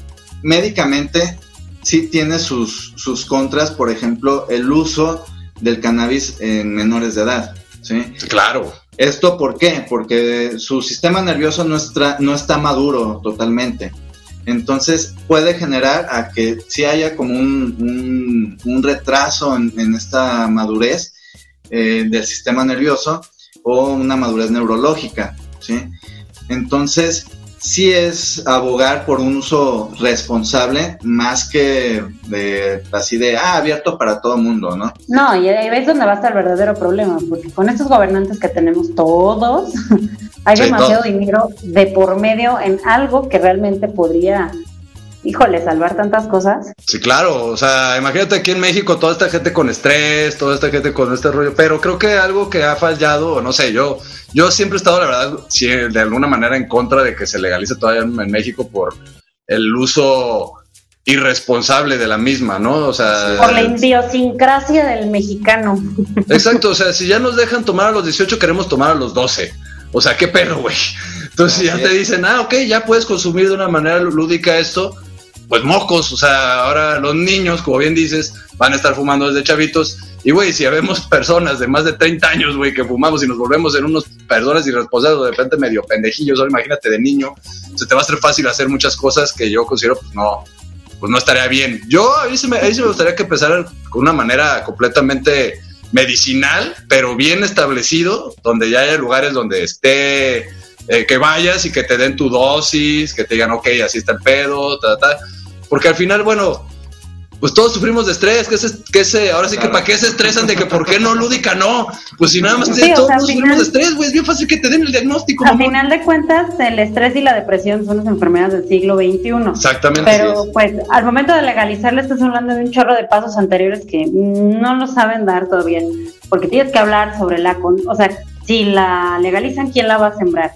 médicamente sí tiene sus, sus contras, por ejemplo, el uso del cannabis en menores de edad. ¿sí? Sí, claro. ¿Esto por qué? Porque su sistema nervioso no está, no está maduro totalmente. Entonces puede generar a que sí haya como un, un- retraso en, en esta madurez eh, del sistema nervioso o una madurez neurológica. ¿sí? Entonces sí es abogar por un uso responsable más que de, así de, ah, abierto para todo mundo, ¿no? No, y ahí es donde va a estar el verdadero problema, porque con estos gobernantes que tenemos todos, hay Sí, demasiado dinero de por medio en algo que realmente podría, híjole, salvar tantas cosas. Sí, claro. O sea, imagínate aquí en México toda esta gente con estrés, toda esta gente con este rollo. Pero creo que algo que ha fallado, no sé, yo, yo siempre he estado, la verdad, sí, de alguna manera en contra de que se legalice todavía en, en México por el uso irresponsable de la misma, ¿no? O sea, Por la idiosincrasia del mexicano. Exacto, o sea, si ya nos dejan tomar a los 18, queremos tomar a los 12. O sea, qué perro, güey. Entonces ya te dicen, ah, ok, ya puedes consumir de una manera lúdica esto, pues mocos, o sea, ahora los niños, como bien dices, van a estar fumando desde chavitos. Y, güey, si habemos personas de más de 30 años, güey, que fumamos y nos volvemos en unos personas irresponsables, o de repente medio pendejillos, ahora imagínate de niño, se te va a hacer fácil hacer muchas cosas que yo considero, pues no, pues no estaría bien. Yo ahí sí me, ahí sí me gustaría que empezaran con una manera completamente medicinal, pero bien establecido, donde ya haya lugares donde esté, eh, que vayas y que te den tu dosis, que te digan, ok, así está el pedo, ta, ta. Porque al final, bueno, pues todos sufrimos de estrés, que ese, que ese, ahora sí que para qué se estresan de que por qué no lúdica no, pues si nada más te- Sí, o todos sea, sufrimos final- de estrés, güey, es bien fácil que te den el diagnóstico. Al final de cuentas, el estrés y la depresión son las enfermedades del siglo XXI. Exactamente. Pero pues al momento de legalizarla estás hablando de un chorro de pasos anteriores que no lo saben dar todavía, porque tienes que hablar sobre la, con- o sea, si la legalizan, ¿quién la va a sembrar?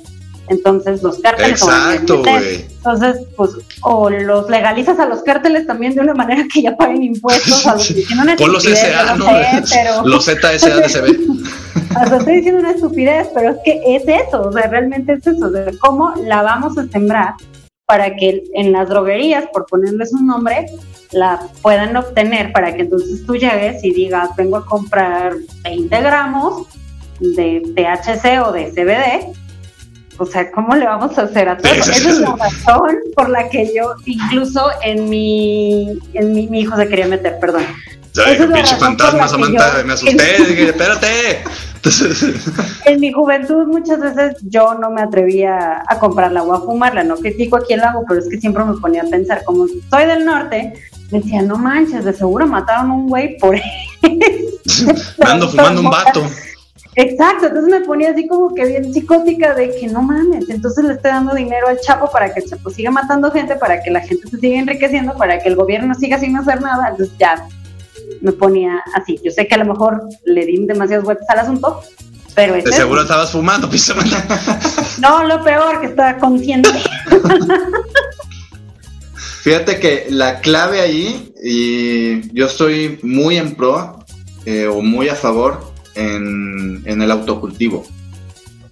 Entonces los cárteles Exacto, güey. Entonces, pues, o los legalizas a los cárteles también de una manera que ya paguen impuestos, a los que tienen una Con los SA, ¿no? sé, pero Los ZSADCB. hasta estoy diciendo una estupidez, pero es que es eso, o sea, realmente es eso, de cómo la vamos a sembrar para que en las droguerías, por ponerles un nombre, la puedan obtener para que entonces tú llegues y digas, vengo a comprar 20 gramos de THC o de CBD. O sea, ¿cómo le vamos a hacer a todo? Esa es la razón por la que yo, incluso en mi, en mi, mi hijo se quería meter, perdón. Esa es pinche fantasma, Samantha, yo- me asusté, dije, espérate. En mi juventud muchas veces yo no me atrevía a comprarla o a fumarla, no critico a quien la hago, pero es que siempre me ponía a pensar, como soy del norte, me decía, no manches, de seguro mataron a un güey por ando fumando un vato. Exacto, entonces me ponía así como que bien psicótica de que no mames, entonces le estoy dando dinero al Chapo para que el Chapo siga matando gente, para que la gente se siga enriqueciendo, para que el gobierno siga sin hacer nada, entonces ya me ponía así. Yo sé que a lo mejor le di demasiadas vueltas al asunto, pero De seguro estabas fumando, Samantha. No, lo peor, que estaba consciente. Fíjate que la clave ahí, y yo estoy muy en pro eh, o muy a favor en, en el autocultivo.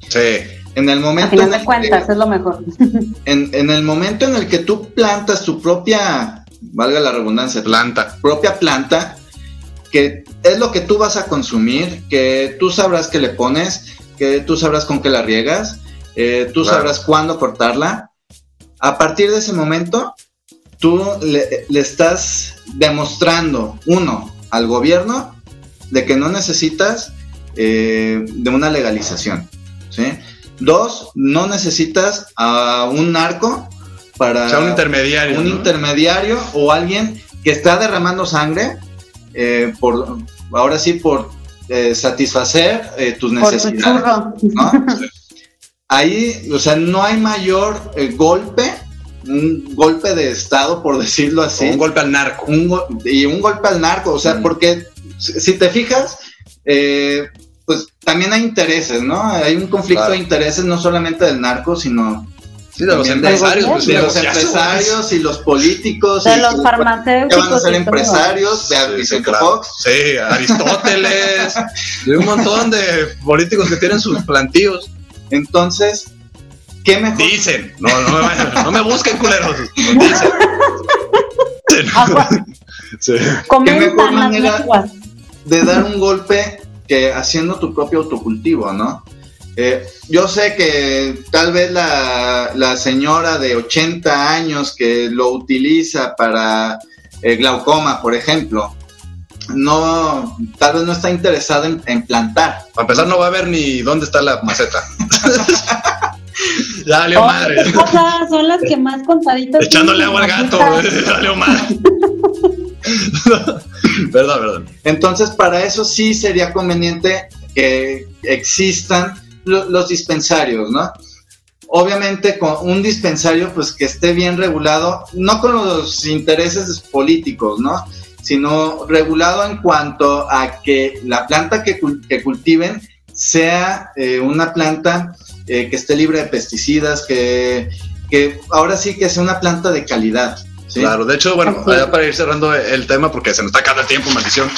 Sí. En el A momento final en de el cuentas, que, es lo mejor. en, en el momento en el que tú plantas tu propia, valga la redundancia, Planta. propia planta, que es lo que tú vas a consumir, que tú sabrás qué le pones, que tú sabrás con qué la riegas, eh, tú Claro. sabrás cuándo cortarla. A partir de ese momento, tú le, le estás demostrando, uno, al gobierno de que no necesitas eh, de una legalización. ¿sí? Dos, no necesitas a un narco para O sea, un intermediario. un ¿no? intermediario o alguien que está derramando sangre eh, por ahora sí por eh, satisfacer eh, tus tu necesidades ahí o sea no hay mayor eh, golpe un golpe de estado por decirlo así Un golpe al narco. un go- y un golpe al narco, o sea, Mm. porque si si te fijas, eh, pues también hay intereses, ¿no? Hay un conflicto Claro. de intereses no solamente del narco, sino Sí, de los empresarios, pues, de los ya empresarios y los políticos. De y- los farmacéuticos Que van a ser empresarios, de Sí, sí, Vicente claro. Fox. Sí, Aristóteles, de un montón de políticos que tienen sus plantíos. Entonces, ¿qué mejor? Dicen, no, no, me vayan- no me busquen culeros, dicen. Sí. Comentan mejor manera? de dar un golpe que haciendo tu propio autocultivo, ¿no? Eh, yo sé que tal vez la, la señora de 80 años que lo utiliza para eh, glaucoma, por ejemplo, no, tal vez no está interesada en, en plantar. Para empezar, no va a ver ni dónde está la maceta. valió Oh, cosas son las que más contaditas. Echándole agua al gato, valió madre. Perdón, perdón. Entonces, para eso sí sería conveniente que existan lo- los dispensarios, ¿no? Obviamente con un dispensario pues que esté bien regulado, no con los intereses políticos, ¿no? Sino regulado en cuanto a que la planta que cultiven sea eh, una planta eh, que esté libre de pesticidas, que, que ahora sí que sea una planta de calidad. ¿Sí? Claro, de hecho, bueno, ya para ir cerrando el tema, porque se nos está acabando el tiempo, maldición.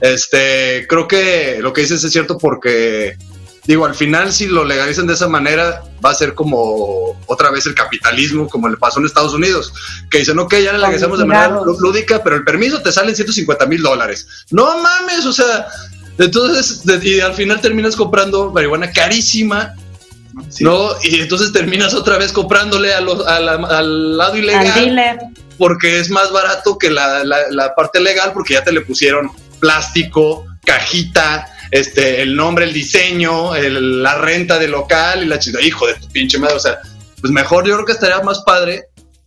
Este, creo que lo que dices es cierto porque, digo, al final, si lo legalizan de esa manera, va a ser como otra vez el capitalismo, como le pasó en Estados Unidos, que dicen, ok, ya le legalizamos de manera lúdica, pero el permiso te sale en 150 mil dólares. No mames, o sea, entonces, y al final terminas comprando marihuana carísima. Sí. ¿No? Y entonces terminas otra vez comprándole a los, a la- al lado ilegal Al dealer. Porque es más barato que la, la- la parte legal, porque ya te le pusieron plástico, cajita, este, el nombre, el diseño, el- la renta del local y la chingada. Hijo de tu pinche madre, o sea, pues mejor yo creo que estaría más padre.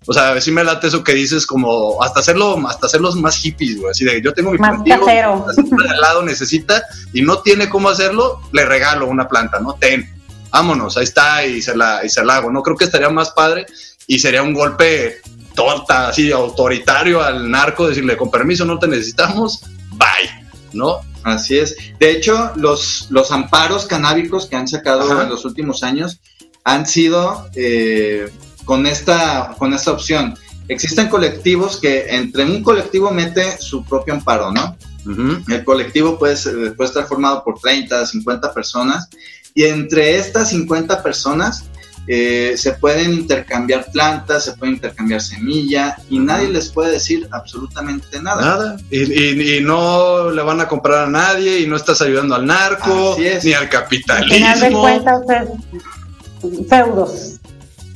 O sea, a ver si me late eso que dices, como hasta hacerlo, hasta hacerlos más hippies, güey. Así de yo tengo mi Más casero. al lado necesita y no tiene cómo hacerlo, le regalo una planta, ¿no? Ten, vámonos, ahí está y se la, y se la hago. No creo que estaría más padre y sería un golpe torta, así autoritario al narco, decirle con permiso no te necesitamos, bye, ¿no? Así es. De hecho, los, los amparos canábicos que han sacado Ajá. en los últimos años han sido eh, con, esta, con esta opción. Existen colectivos que entre un colectivo mete su propio amparo, ¿no? El colectivo puede, puede estar formado por 30, 50 personas y entre estas 50 personas eh, se pueden intercambiar plantas, se pueden intercambiar semilla y nadie les puede decir absolutamente nada. Nada. Y, y- y no le van a comprar a nadie y no estás ayudando al narco, ni al Al final de capitalismo. cuentas es feudos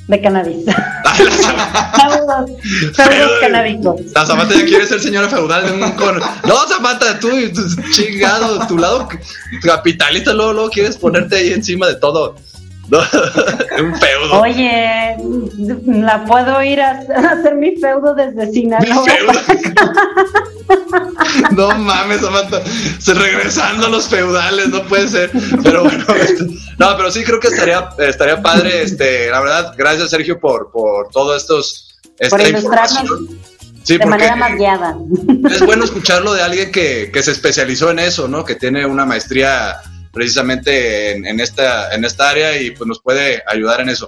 de cannabis. Feudos, feudos canábicos. la Samantha ya quiere ser señora feudal de un con. No, Samantha, tú, tú chingado, tu lado capitalista, luego, luego quieres ponerte ahí encima de todo. ¿No? un feudo. Oye, la puedo ir a, hacer mi feudo desde Sinaloa. Feudo. No mames, Samantha. Se regresando a los feudales, no puede ser. Pero bueno, no, pero sí creo que estaría, estaría padre. Este, la verdad, gracias Sergio por, por todo estos esta Por información. Sí, de manera más guiada. es bueno escucharlo de alguien que, que se especializó en eso, ¿no? Que tiene una maestría precisamente en, en esta, en esta área y pues nos puede ayudar en eso.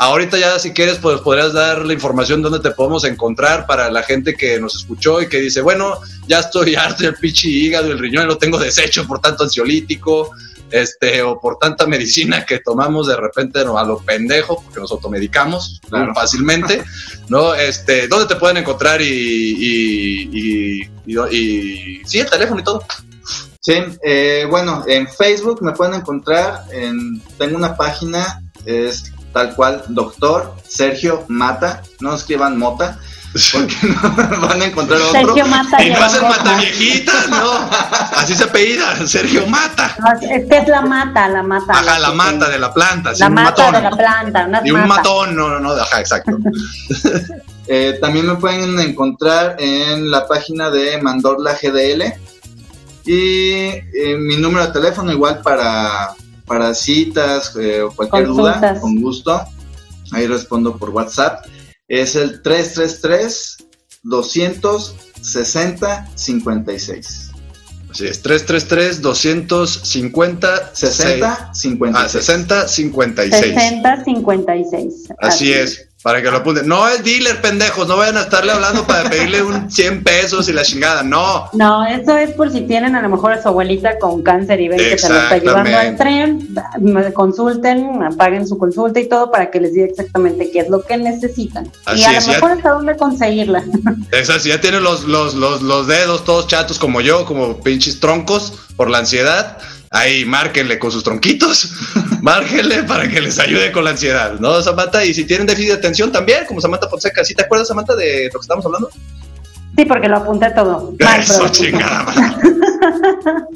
Ahorita ya si quieres, pues podrías dar la información donde te podemos encontrar para la gente que nos escuchó y que dice, bueno, ya estoy harto del pinche hígado y el riñón lo tengo deshecho por tanto ansiolítico, este, o por tanta medicina que tomamos de repente no, a lo pendejo, porque nos automedicamos Claro. fácilmente, ¿no? Este, ¿dónde te pueden encontrar y, y, y, y- y- sí, el teléfono y todo? Sí, eh, bueno, en Facebook me pueden encontrar, en, tengo una página, es tal cual, doctor Sergio Mata, no escriban Mota, porque no van a encontrar otro. Sergio Mata Y no ropa. mata viejitas, no, así se apellida, Sergio Mata. No, es que es la mata, la mata. Ajá, la mata de la planta, sí, La un mata matón. de la planta, una Y un mata. matón, no, no, no, ajá, exacto. Eh, también me pueden encontrar en la página de Mandorla GDL y eh, mi número de teléfono igual para, para citas eh, o cualquier duda, Consultas. con gusto. Ahí respondo por WhatsApp. Es el 333 260 56. Así es, 333-250. 60, 56. Ah, 60, 56. 60 56. Así es. Para que lo apunten. No es dealer, pendejos. No vayan a estarle hablando para pedirle un 100 pesos y la chingada. No. No, eso es por si tienen a lo mejor a su abuelita con cáncer y ven que se lo está llevando al tren. Consulten, paguen su consulta y todo para que les diga exactamente qué es lo que necesitan. y a lo mejor hasta dónde conseguirla. Exacto, si ya tienen los, los, los, los dedos todos chatos como yo, como pinches troncos por la ansiedad ahí márquenle con sus tronquitos, márquenle para que les ayude con la ansiedad, ¿no, Samantha? Y si tienen déficit de atención también, como Samantha Fonseca, ¿sí te acuerdas, Samantha, de lo que estamos hablando? Sí, porque lo apunté todo. Eso, chingada.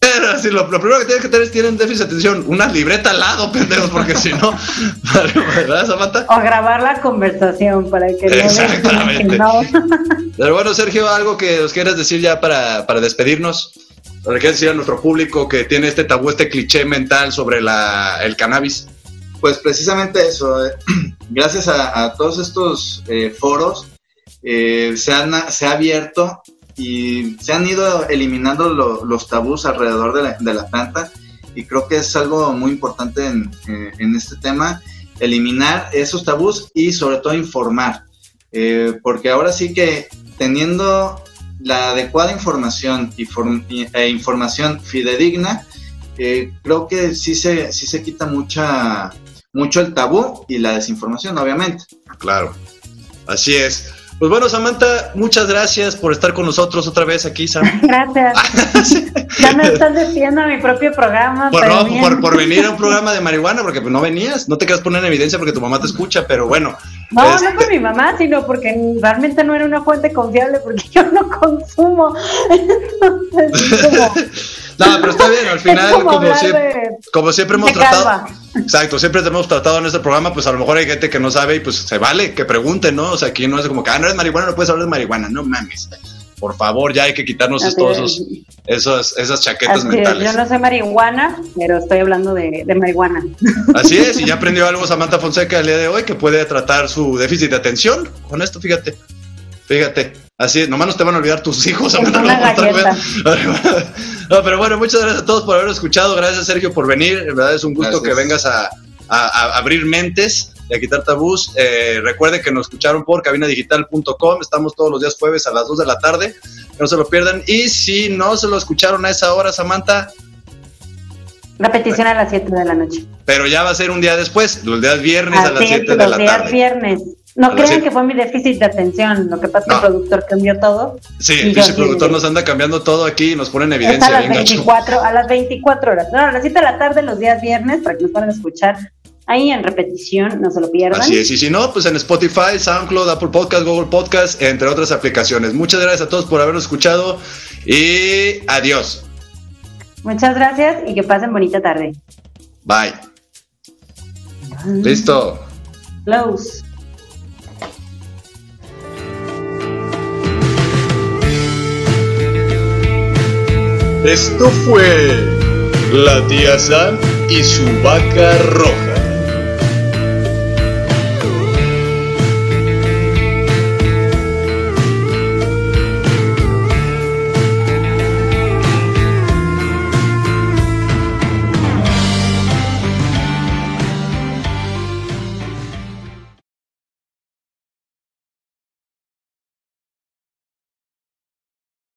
Pero sí, lo, primero que tienen que tener es tienen déficit de atención, una libreta al lado, pendejos, porque si no, ¿verdad, Samantha? O grabar la conversación para que Exactamente. no. Pero bueno, Sergio, algo que os quieras decir ya para, para despedirnos. ¿Le quieres decir a nuestro público que tiene este tabú, este cliché mental sobre la, el cannabis? Pues precisamente eso. Eh, gracias a, todos estos eh, foros eh, se, han, se ha abierto y se han ido eliminando los tabús alrededor de la, de la, planta y creo que es algo muy importante en, en este tema, eliminar esos tabús y sobre todo informar, porque ahora sí que teniendo la adecuada información y e información fidedigna, eh, creo que sí se, sí se quita mucha, mucho el tabú y la desinformación, obviamente. Claro, así es. Pues bueno, Samantha, muchas gracias por estar con nosotros otra vez aquí, Sam. Gracias. ya me estás despidiendo a mi propio programa. Por, no, por, venir a un programa de marihuana, porque pues, no venías, no te quedas poner en evidencia porque tu mamá te escucha, pero bueno. No, no por mi mamá, sino porque realmente no era una fuente confiable, porque yo no consumo. No, pero está bien, al final, como, siempre, como siempre hemos tratado. Exacto, siempre hemos tratado en este programa, pues a lo mejor hay gente que no sabe y pues se vale que pregunte, ¿no? O sea, aquí no es como que, ah, no eres marihuana, no puedes hablar de marihuana, no mames. Por favor, ya hay que quitarnos todos esos, esas chaquetas mentales. yo no soy marihuana, pero estoy hablando de, de, marihuana. Así es, y ya aprendió algo Samantha Fonseca el día de hoy que puede tratar su déficit de atención con esto, fíjate. Fíjate, así, nomás no te van a olvidar tus hijos. no, pero bueno, muchas gracias a todos por haber escuchado. Gracias, Sergio, por venir. En verdad es un gusto que vengas a, abrir mentes a quitar tabús. Eh, recuerden que nos escucharon por cabinadigital.com. Estamos todos los días jueves a las 2 de la tarde. No se lo pierdan. Y si no se lo escucharon a esa hora, Samantha. Repetición a las 7 de la noche. Pero ya va a ser un día después, los días viernes a las 7 de la tarde. Los días viernes. No crean que fue mi déficit de atención. Lo que pasa es que el productor cambió todo. Sí, el productor nos anda cambiando todo aquí y nos pone en evidencia. a las, 24, a las 24 horas. No, a las 7 de la tarde, los días viernes, para que nos puedan escuchar ahí en repetición, no se lo pierdan. Así es, y si no, pues en Spotify, SoundCloud, Apple Podcast, Google Podcast, entre otras aplicaciones. Muchas gracias a todos por habernos escuchado y adiós. Muchas gracias y que pasen bonita tarde. Bye. Listo. Close. Esto fue la tía Sam y su vaca roja.